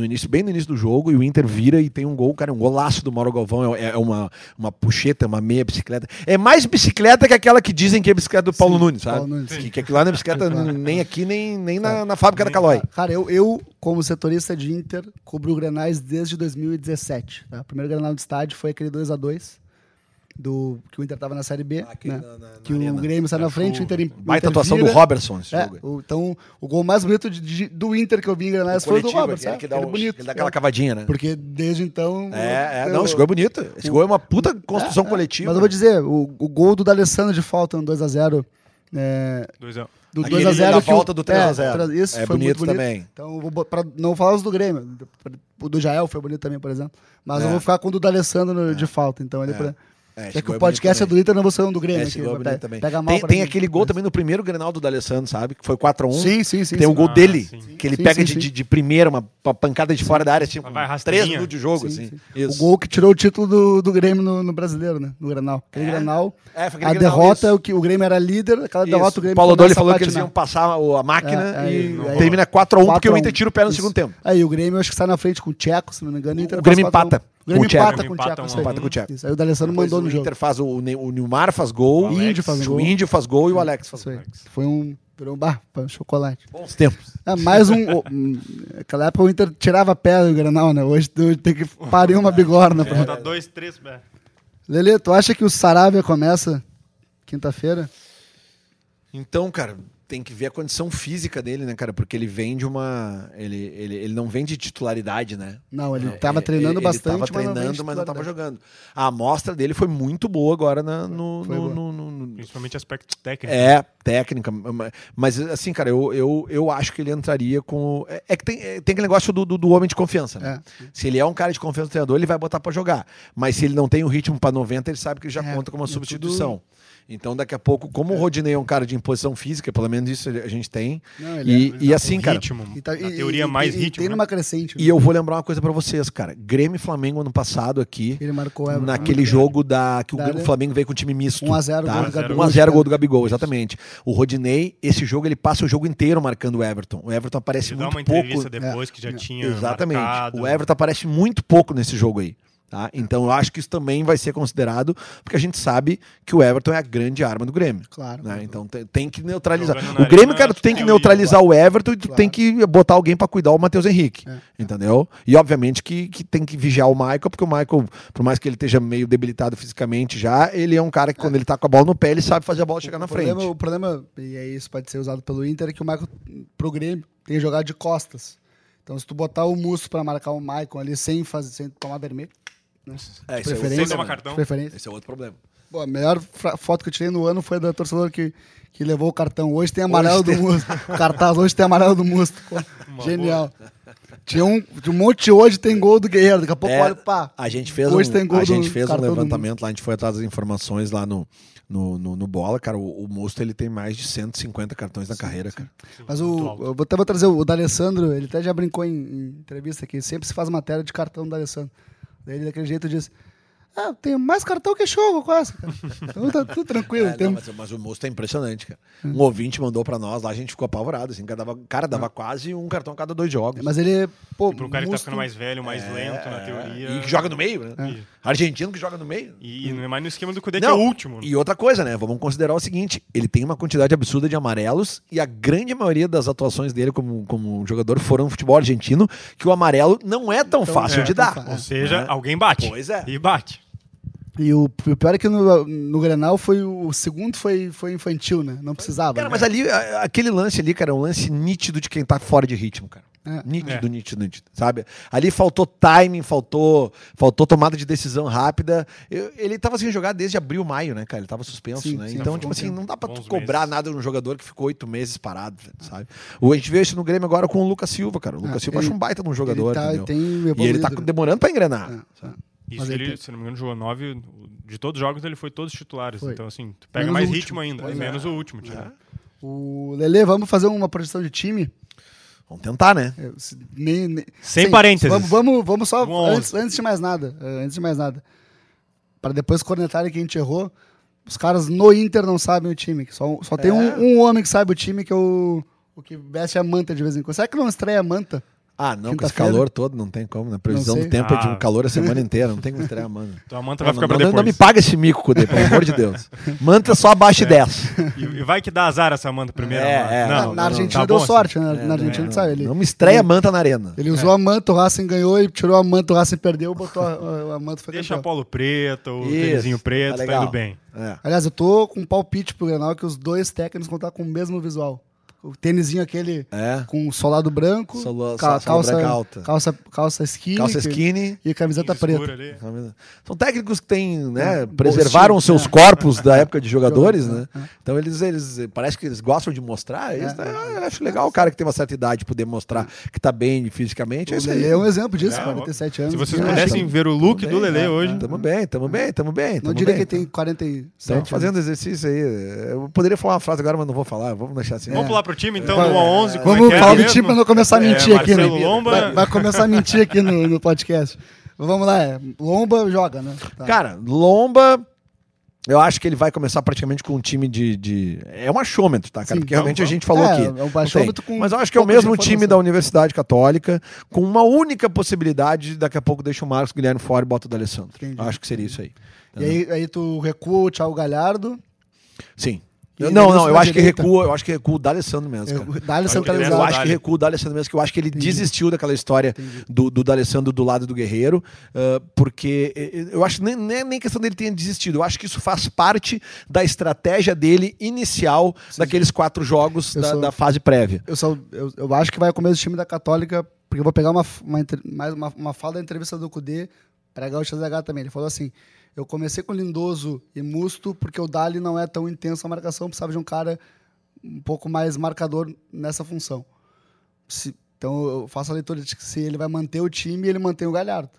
no início, bem no início do jogo, e o Inter vira e tem um gol, cara, um golaço do Mauro Galvão, é, é uma, uma puxeta, uma meia bicicleta. É mais bicicleta que aquela que dizem que é bicicleta do Paulo Sim, Nunes, sabe? Paulo Nunes. Que, que aquilo lá não é bicicleta nem aqui, nem, nem na, na fábrica da Calói. Cara, eu, eu, como setorista de Inter, cubro o Grenais desde 2017. Tá? O primeiro Grenal do estádio foi aquele 2 a 2 do que o Inter tava na Série B, Aquele né? na- na- na que o arena. Grêmio sai na frente, o Inter, o Baita Inter atuação do vira. Robertson esse É, jogo. o- então, o gol mais bonito de- de- do Inter que eu vi em Grenais foi o do Robertson. aquele é, que dá, aquele um- bonito. ele dá aquela é. cavadinha, né? Porque desde então... É, é, eu- não, esse gol é bonito. Esse gol é uma puta construção É, é. coletiva. Mas eu vou dizer, o, o gol do D'Alessandro de falta no 2x0, é, Dois a- do Aquele 2x0 da que o- volta do 3 a 0. É, tra- isso É foi bonito muito bonito também. Então, pra não falar os do Grêmio. O do Jael foi bonito também, por exemplo. Mas É. eu vou ficar com o do D'Alessandro no- de falta. Então, ele pra- É, é, que o é podcast é do Inter, não ser um do. Grêmio. É, esse aqui, gol é pe- bonito também. Pega mal Tem, tem aquele gol também no primeiro Grenal do D'Alessandro, sabe? Que foi 4x1. Sim, sim, sim. Tem o gol Ah, dele, sim. que ele Sim, pega sim, de, sim. de- de primeira, uma pa- pancada de fora da área, tipo, Vai três minutos de jogo, Sim, assim. O gol que tirou o título do, do Grêmio no, no brasileiro, né? No Granal. Aquele É? Granal. É, foi aquele A Grenal, derrota isso. é o que o Grêmio era líder, aquela Isso. derrota o Grêmio O Paulo Doli falou que eles patinar. iam passar o- a máquina É, é, e termina 4x1 porque o 4 a 1. Inter tira o pé no segundo tempo. Aí o Grêmio acho que sai na frente com o Tcheco, se não me engano. O, Grêmio faz 4 a 1. empata Grêmio o empata com o Empata Tcheco. isso a aí. Empata com o Tcheco. Aí o D'Alessandro mandou no o jogo. Inter faz o, o Ne- o Nilmar faz gol, O Índio faz o gol. Índio faz gol e o Alex faz gol. Foi um. Virou um bar, chocolate. Bons tempos. É, mais um. o- hum, Naquela época o Inter tirava pedra do Granal, né? Hoje tem que parir uma bigorna. Pra... Tá dois, três. é. Lelê, tu acha que o Saravia começa quinta-feira? Então, cara, tem que ver a condição física dele, né, cara? Porque ele vem de uma. Ele, ele, ele não vem de titularidade, né? Não, ele É, tava ele- treinando ele, bastante, Ele tava mas não treinando, de mas não tava titularidade. jogando. A amostra dele foi muito boa agora na- no, no- boa. no- no- no- Principalmente aspecto técnico. É, técnica. ma- Mas, assim, cara, eu, eu, eu acho que ele entraria com. É, é que tem, é, tem aquele negócio do, do, do homem de confiança, né? Se ele é um cara de confiança do treinador, ele vai botar pra jogar. Mas se ele não tem o ritmo pra 90, ele sabe que ele já É, conta com uma é tudo- substituição. Então, daqui a pouco, como o Rodinei é um cara de imposição física, pelo menos isso a gente tem. Não, ele e, é- e assim, Um cara. ritmo. E tá- e- teoria, e- mais e- e ritmo. tem né? numa crescente. né? E eu vou lembrar uma coisa pra vocês, cara. Grêmio e Flamengo ano passado aqui. Ele marcou Everton. Naquele jogo da que o, Da Grêmio- o. Flamengo veio com o time misto. 1 a 0 tá? gol do Gabigol. 1 a 0 gol do Gabigol, exatamente. O Rodinei, esse jogo ele passa o jogo inteiro marcando o Everton. O Everton aparece Ele dá muito uma pouco. entrevista depois que já É, tinha Exatamente. marcado. O Everton aparece muito pouco nesse jogo aí. Tá? Então eu acho que isso também vai ser considerado, porque a gente sabe que o Everton é a grande arma do Grêmio. Claro. né? Então tem, tem que neutralizar. Na O Grêmio, cara, tu tem é, que eu- neutralizar o Everton e tu Claro. tem que botar alguém pra cuidar o Matheus Henrique. É. Entendeu? E obviamente que, que tem que vigiar o Michael, porque o Michael, por mais que ele esteja meio debilitado fisicamente já, ele é um cara que quando ele tá com a bola no pé, ele sabe fazer a bola chegar na o problema, frente. O problema, e aí isso pode ser usado pelo Inter, é que o Michael, pro Grêmio, tem que jogar de costas. Então, se tu botar o Musso pra marcar o Michael ali sem, fazer, sem tomar vermelho, né? É, de esse é outro preferência, tomar problema. cartão. de preferência. Esse é outro problema. Pô, a melhor foto que eu tirei no ano foi da torcedora que, que levou o cartão. Hoje tem amarelo Hoje do Musto. Cartaz, hoje tem amarelo do Musto. Genial. Tinha um, um monte de hoje tem gol do Guerreiro. Daqui a pouco É, olha, pá. A gente fez Hoje um, tem gol a gente fez um levantamento lá, a gente foi atrás das informações lá no, no, no, no Bola, cara. O, o Musto ele tem mais de 150 cartões na carreira, cara. Mas o, eu vou até vou trazer o, o D'Alessandro, ele até já brincou em, em entrevista aqui, sempre se faz matéria de cartão do D'Alessandro. Daí ele daquele jeito disse, ah, eu tenho mais cartão que jogo quase, cara. Então tá tudo tranquilo. É, tem- não, mas, mas o Musto é impressionante, cara. Hum. Um ouvinte mandou pra nós lá, a gente ficou apavorado, assim, cara, dava, cara, dava quase um cartão a cada dois jogos. Mas ele, pô, E pro cara que tá ficando mais velho, mais É, lento na teoria. E que joga no meio, né? É. Argentino que joga no meio. E, não é mais no esquema do Cudê, que é o último. E outra coisa, né? Vamos considerar o seguinte: ele tem uma quantidade absurda de amarelos e a grande maioria das atuações dele como, como jogador foram no futebol argentino, que o amarelo não é tão Então, fácil é, de tão dar. fácil. Ou seja, né? alguém bate. Pois é. E bate. E o, o pior é que no, no Grenal foi o, o segundo foi, foi infantil, né? Não precisava. Cara, né? mas ali, a- aquele lance ali, cara, é um lance nítido de quem tá fora de ritmo, cara. É. Nítido, É. nítido, nítido, sabe? Ali faltou timing, faltou, faltou tomada de decisão rápida. Eu- ele tava sem jogar desde abril, maio, né, cara? Ele tava suspenso, Sim, né? sim, então, tipo assim, tempo. não dá pra tu Bons cobrar meses. nada de um jogador que ficou oito meses parado, sabe? O, a gente vê isso no Grêmio agora com o Lucas Silva, cara. O Lucas Ah, Silva ele- acha um baita de um jogador, ele tá, entendeu? tem E ele tá né? demorando pra engrenar. É, é. Isso Mas ele, tem- se não me engano, jogou nove. De todos os jogos, ele foi todos titulares. Foi. Então, assim, tu pega Menos mais o ritmo último. ainda. E é. menos o último, tio. O Lele, vamos fazer uma projeção de time? Vamos tentar, né? É, se- nem- nem- Sem sim, parênteses. Vamos, vamos, vamos só, Um antes, antes de mais nada, eh, antes de mais nada, para depois cornetarem que a gente errou, os caras no Inter não sabem o time, só, só tem É. um, um homem que sabe o time, que é o, o que veste a manta de vez em quando. Será que não estreia a manta? Ah, não, com esse calor todo, não tem como, né? Previsão do tempo é de um Ah. calor a semana inteira, não tem como estrear, mano. Então a manta *laughs* Não, vai ficar não, pra não, depois. não me paga esse mico, Cudê, pelo amor de Deus. *laughs* Manta só abaixo de 10. E, e vai que dá azar essa manta primeiro. É, mano. é. não, na, na não, Argentina tá deu bom sorte, assim. né? na Argentina não, sabe? Ele, não me estreia manta na arena. ele usou a manta, o Racing ganhou e tirou a manta, o Racing perdeu, botou a, *laughs* a, a manta foi Deixa campeão. Polo Preto, o tênisinho tá preto, tá, legal. indo bem. É. Aliás, eu tô com um palpite pro Grenal que os dois técnicos vão estar com o mesmo visual. O tênisinho aquele É. com solado branco, Solo- ca- calça, alta. calça, calça skinny, Calça que- skinny. e camiseta preta. ali. São técnicos que têm, né, É, preservaram seus é. corpos da época de jogadores, né? É, é. Então eles, eles parece que eles gostam de mostrar. Isso, É. né? Eu acho legal o cara que tem uma certa idade poder mostrar que tá bem fisicamente. É O isso aí. Lelê é um exemplo disso, É, 47 anos. Se vocês É, pudessem ver o look Tamo do bem, Lelê é, hoje. Tamo bem, tamo bem, tamo bem. Não diria bem. que ele tem 47 Estamos anos. fazendo exercício aí. Eu poderia falar uma frase agora, mas não vou falar. Vamos deixar assim. Vamos pular pro time, então, Vai- no 1 a 11 como Vamos é é falar do time pra não começar a É, mentir aqui, né? Lomba- Vai, vai começar a mentir aqui no, no podcast. Vamos lá, é. Lomba joga, né? Tá. Cara, Lomba, eu acho que ele vai começar praticamente com um time de. de- É um achômetro, tá, cara? Sim, Porque realmente a vamos, gente falou É, aqui. é um achômetro com Mas eu acho que é o mesmo time da Universidade Católica, com uma única possibilidade de daqui a pouco deixa o Marcos Guilherme fora e bota o D'Alessandro. Entendi. Eu acho que seria isso aí. E aí, aí tu recua o Thiago Galhardo Sim. Que Eu- não, não, eu acho que direita. recua, eu acho que recua o D'Alessandro mesmo, cara. Eu- que Eu centralizado. acho que recua o D'Alessandro mesmo, que eu acho que ele desistiu daquela história do, do D'Alessandro do lado do Guerreiro, ah, porque eh, eu acho que nem, nem, nem questão dele ter desistido, eu acho que isso faz parte da estratégia dele inicial daqueles quatro jogos Eu da, sou- da fase prévia. Eu, só, eu, eu acho que vai começo do time da Católica, porque eu vou pegar uma, uma, mais uma, uma fala da entrevista do Cudê, pregar o XH também. Ele falou assim: eu comecei com Lindoso e Musto, porque o Dali não é tão intenso a marcação, precisava de um cara um pouco mais marcador nessa função. Se- então eu faço a leitura de que se ele vai manter o time, ele mantém o Galhardo.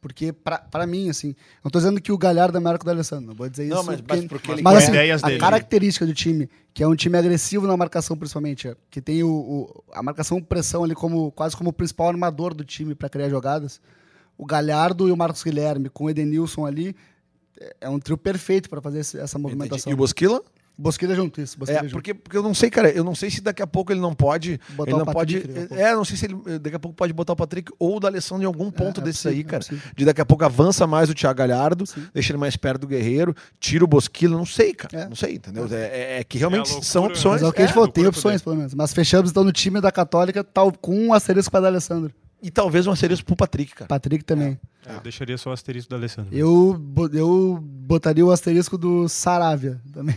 Porque, pra mim, assim, não tô dizendo que o Galhardo é melhor que o D'Alessandro, não vou dizer Não, isso. mas- mas porque ele- mas, assim, ideias a dele. característica do time, que é um time agressivo na marcação, principalmente, é, que tem o, o- a marcação pressão ali como quase como o principal armador do time para criar jogadas. O Galhardo e o Marcos Guilherme, com o Edenilson ali, é- é um trio perfeito para fazer essa movimentação. E o Bosquila? Bosquilha junto, isso. Bosquilha É, junto. porque, porque eu não sei, cara, eu não sei se daqui a pouco ele não pode. Botar ele o não Patrick pode. É, não sei se ele daqui a pouco pode botar o Patrick ou o D'Alessandro em algum ponto é desses possível, aí, é cara. possível. de daqui a pouco avança mais o Thiago Galhardo, deixa ele mais perto do Guerreiro, tira o Bosquila, não sei, cara. É. Não sei, entendeu? É, é- é que realmente É loucura, são opções. Mas é o que a gente falou, tem opções, pelo menos. Mas fechamos então no time da Católica, tal, com um asterisco para Alessandro. E talvez um asterisco pro Patrick, cara. Patrick também. Eu deixaria só o asterisco do Alessandro. Eu, eu botaria o asterisco do Saravia também.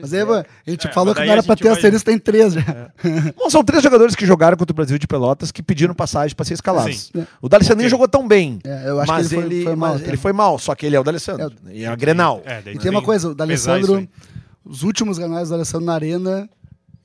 Mas aí, mano, a gente É, falou que não era pra ter vai- asterisco, tem três já. Bom, são três jogadores que jogaram contra o Brasil de Pelotas que pediram passagem para ser escalados. Sim. O D'Alessandro nem Ok. jogou tão bem. É, eu acho mas que ele foi- foi mal, mas ele foi mal, só que ele é o D'Alessandro. E é a Grenal. É, daí E tem uma coisa, o. D'Alessandro, os últimos granais do D'Alessandro na arena,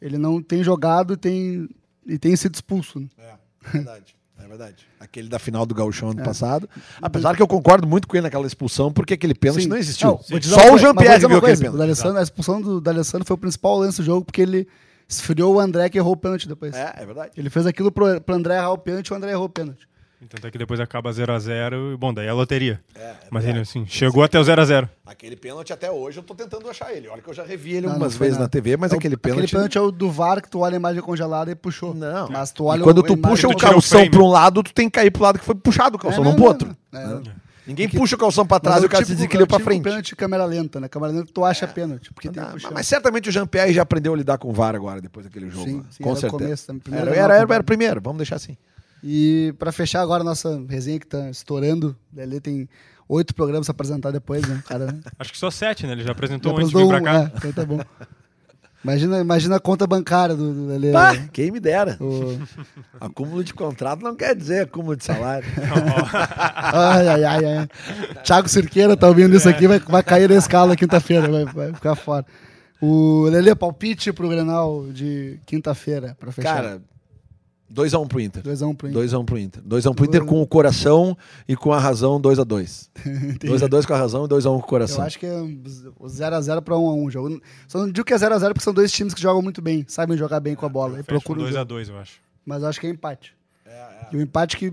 ele não tem jogado e tem, e tem sido expulso. né? É, verdade. É verdade. Aquele da final do Gauchão É. ano passado. Apesar que eu concordo muito com ele naquela expulsão, porque aquele pênalti Sim. não existiu. Não, Só o Jean-Pierre viu aquele coisa, o pênalti. D'Alessandro, A expulsão do D'Alessandro foi o principal lance do jogo, porque ele esfriou o André que errou o pênalti depois. É, é verdade. Ele fez aquilo pro, pro André errar o pênalti e o André errou o pênalti. Tanto é que depois acaba 0x0 e, bom, daí é loteria. É, Mas ele, assim, chegou até o 0x0. Aquele pênalti até hoje eu tô tentando achar ele. Olha que eu já revi ele Não, algumas não vezes nada. na TV, mas É o- aquele pênalti. Aquele pênalti é o do VAR que tu olha a imagem congelada e puxou. Não. Mas tu E olha quando o- tu a puxa o calção pra um lado, tu tem que cair pro lado que foi puxado o calção, É, não, não, pro outro. É. Ninguém puxa o calção pra trás é e o cara se típico- desequilibra é o pra frente. pênalti de câmera lenta, né? Câmera lenta tu acha pênalti, porque tem Não, puxar. mas certamente o Jean-Pierre já aprendeu a lidar com o VAR agora, depois daquele jogo. Sim, sim, com era o certeza. começo era, era primeiro, vamos deixar assim. E pra fechar agora a nossa resenha que tá estourando, o Lelê tem oito programas pra apresentar depois, né? Cara, *laughs* Acho que só 7, né? Ele já já apresentou um antes de vir um, pra cá. é, então tá bom. Imagina, imagina a conta bancária do, do Lelê. Ah, né? quem me dera. O- *laughs* Acúmulo de contrato não quer dizer acúmulo de salário. *laughs* Ai, ai, ai, ai. Thiago Cirqueira tá ouvindo isso aqui, vai, vai cair na escala quinta-feira, vai, vai ficar fora. O Lelê, palpite pro Grenal de quinta-feira, pra fechar. Cara, 2x1 pro Inter. 2x1 pro Inter. 2x1 pro Inter. 2x1 pro Inter com o coração e com a razão 2x2. 2x2 *laughs* com a razão e 2x1 com o Eu coração. acho que é o 0x0 pra 1x1 jogo. Só não digo que é 0x0 porque são dois times que jogam muito bem, sabem jogar bem com a bola. E um procuram o jogo. 2x2, eu acho. Mas eu acho que é empate. E o empate que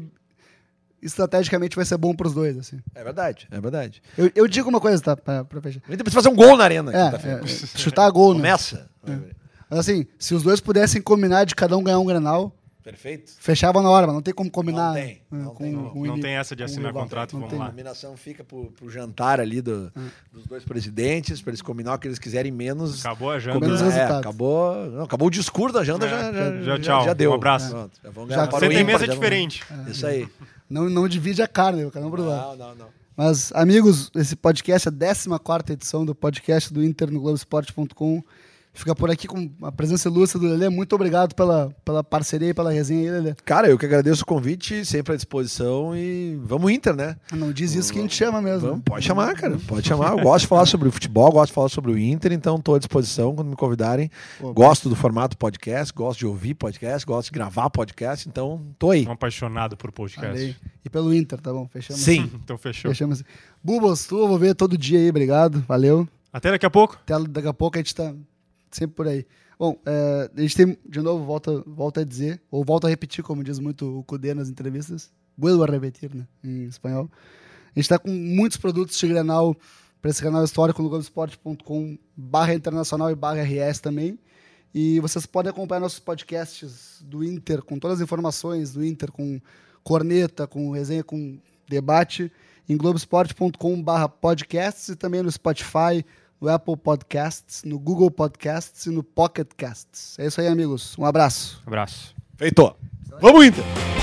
estrategicamente vai ser bom pros dois, assim. É verdade, é verdade. Eu, eu digo uma coisa, tá? Pra, pra fechar. O Inter precisa fazer um gol na arena. É, quinta-feira. é, é, chutar gol, né? Começa. Mas assim, se os dois pudessem combinar de cada um ganhar um Grenal, Perfeito. fechava na hora, mas não tem como combinar. Não tem, né, não com- tem. com Não, o não tem essa de com o assinar contrato, Não vamos tem. A lá. combinação fica pro, pro jantar ali do- dos dois presidentes, pra eles combinar o que eles quiserem menos. Acabou a janta. os É, acabou, não, acabou o discurso da janta, É, já, já, já tchau, já deu. um abraço. Pronto, já vamos Já para o Você tem mesa diferente. Isso aí. Não, não divide a carne, pro lado. Não, não, não. Mas, amigos, esse podcast é a 14 edição do podcast do Inter no Globoesporte.com. Fica por aqui com a presença ilustre do Lelê. Muito obrigado pela, pela parceria e pela resenha aí, Lelê. Cara, eu que agradeço o convite, sempre à disposição e vamos Inter, né? Não diz isso que a gente chama mesmo. Vamos, pode chamar, cara, pode chamar. Eu gosto de falar sobre o futebol, gosto de falar sobre o Inter, então estou à disposição quando me convidarem. Pô, gosto do formato podcast, gosto de ouvir podcast, gosto de gravar podcast, então tô aí. Um apaixonado por podcast. E pelo Inter, tá bom? Fechamos. Sim. *laughs* Então fechou. Fechamos. Bubos, tu eu vou ver todo dia aí, obrigado. Valeu. Até daqui a pouco. Até daqui a pouco a gente tá sempre por aí. Bom, é, a gente tem, de novo, volta, volta a dizer, ou volta a repetir, como diz muito o Cudê nas entrevistas. Vuelvo a repetir, né? Em espanhol. A gente está com muitos produtos de Grenal para esse canal histórico no globoesporte.com barra internacional e barra RS também. E vocês podem acompanhar nossos podcasts do Inter, com todas as informações do Inter, com corneta, com resenha, com debate, em globoesporte.com barra podcasts e também no Spotify, no Apple Podcasts, no Google Podcasts e no Pocket Casts. É isso aí, amigos. Um abraço. Abraço. Feito. Vamos, Inter!